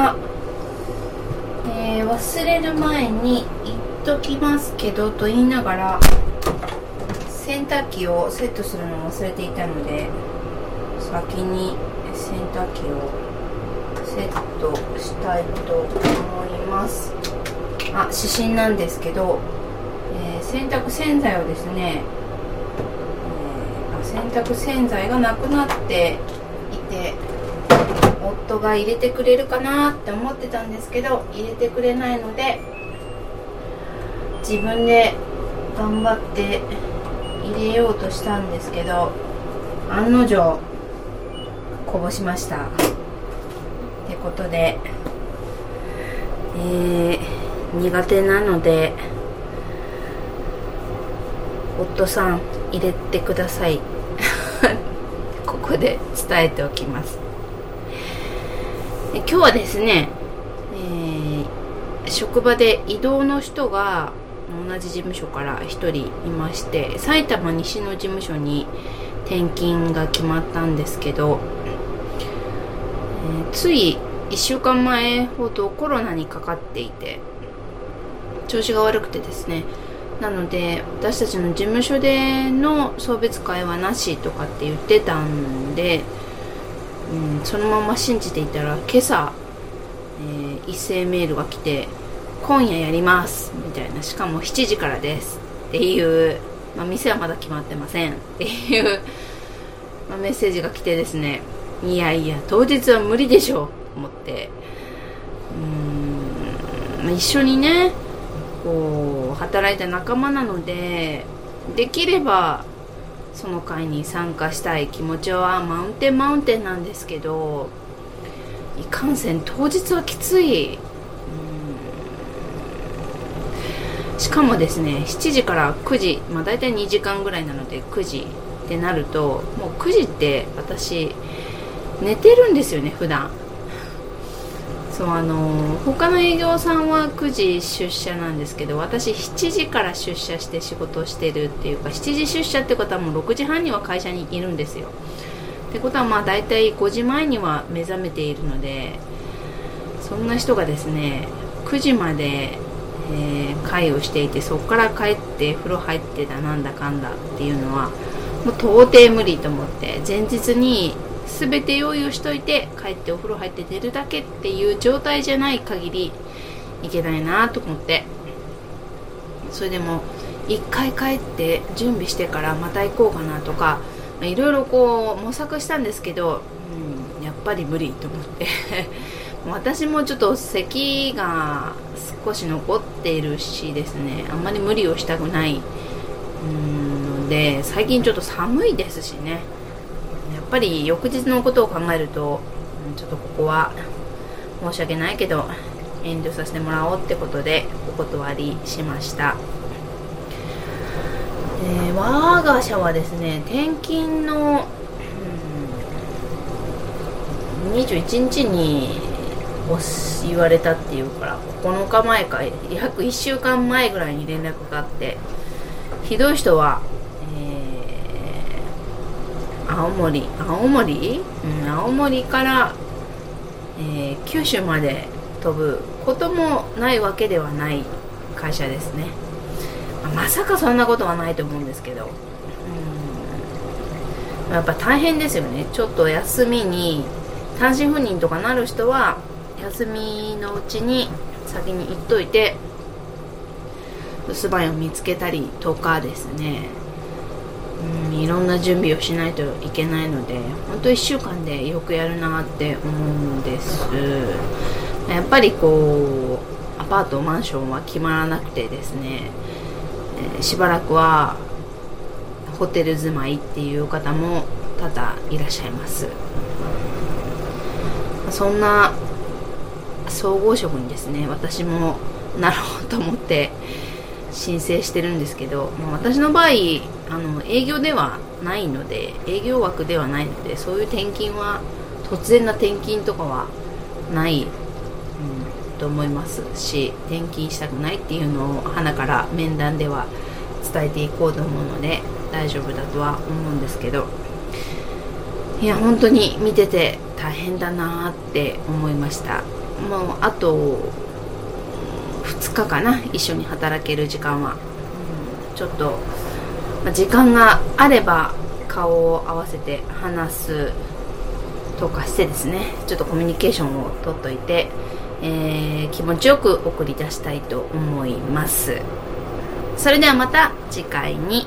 あえー、忘れる前に言っときますけどと言いながら洗濯機をセットするのを忘れていたので先に洗濯機をセットしたいと思います。あ指針なんですけど、えー、洗濯洗剤をですね、えー、洗濯洗剤がなくなっていて夫が入れてくれるかなって思ってたんですけど入れてくれないので自分で頑張って入れようとしたんですけど案の定こぼしました。ってことでえー、苦手なので夫さん入れてください。ここで伝えておきます。今日はですね、えー、職場で移動の人が同じ事務所から1人いまして埼玉西の事務所に転勤が決まったんですけど、えー、つい1週間前ほどコロナにかかっていて調子が悪くてですねなので私たちの事務所での送別会はなしとかって言ってたんでうん、そのまま信じていたら今朝、えー、一斉メールが来て「今夜やります」みたいな。しかも7時からです。っていう、まあ、店はまだ決まってません。っていう、まあ、メッセージが来てですね。いやいや当日は無理でしょと思って。うーん、まあ、一緒にねこう働いた仲間なのでできればその会に参加したい気持ちはマウンテンマウンテンなんですけどいかんせん当日はきつい。しかもですね7時から9時まあ大体2時間ぐらいなので9時ってなるともう9時って私寝てるんですよね普段。そうあの他の営業さんは9時出社なんですけど私7時から出社して仕事をしてるっていうか7時出社ってことはもう6時半には会社にいるんですよ。ってことはまあ大体5時前には目覚めているのでそんな人がですね9時まで、えー、会をしていてそこから帰って風呂入ってだなんだかんだっていうのはもう到底無理と思って前日に全て用意をしといて帰ってお風呂入って寝るだけっていう状態じゃない限りいけないなと思って。それでも一回帰って準備してからまた行こうかなとかいろいろこう模索したんですけど、うん、やっぱり無理と思って。私もちょっと咳が少し残っているしですね。あんまり無理をしたくないので最近ちょっと寒いですしね。ぱり翌日のことを考えるとちょっとここは申し訳ないけど遠慮させてもらおうってことでお断りしました、え、我が社はですね転勤の、うん、21日に言われたっていうから9日前か約1週間前ぐらいに連絡があってひどい人は青森。青森、うん、青森から、えー、九州まで飛ぶ。こともないわけではない会社ですね。まさかそんなことはないと思うんですけど、うん、やっぱ大変ですよね。ちょっと休みに単身赴任とかなる人は休みのうちに先に行っといて留守番を見つけたりとかですね。うん、いろんな準備をしないといけないので本当1週間でよくやるなって思うんです。やっぱりこうアパートマンションは決まらなくてですね、えー、しばらくはホテル住まいっていう方も多々いらっしゃいます。そんな総合職にですね私もなろうと思って申請してるんですけど、まあ、私の場合あの営業ではないので営業枠ではないのでそういう転勤は突然な転勤とかはない、うん、と思いますし転勤したくないっていうのを花から面談では伝えていこうと思うので大丈夫だとは思うんですけどいや本当に見てて大変だなって思いました。もうあと2日かな一緒に働ける時間は、うん、ちょっと、まあ、時間があれば顔を合わせて話すとかしてですね。ちょっとコミュニケーションをとっといて、えー、気持ちよく送り出したいと思います。それではまた次回に。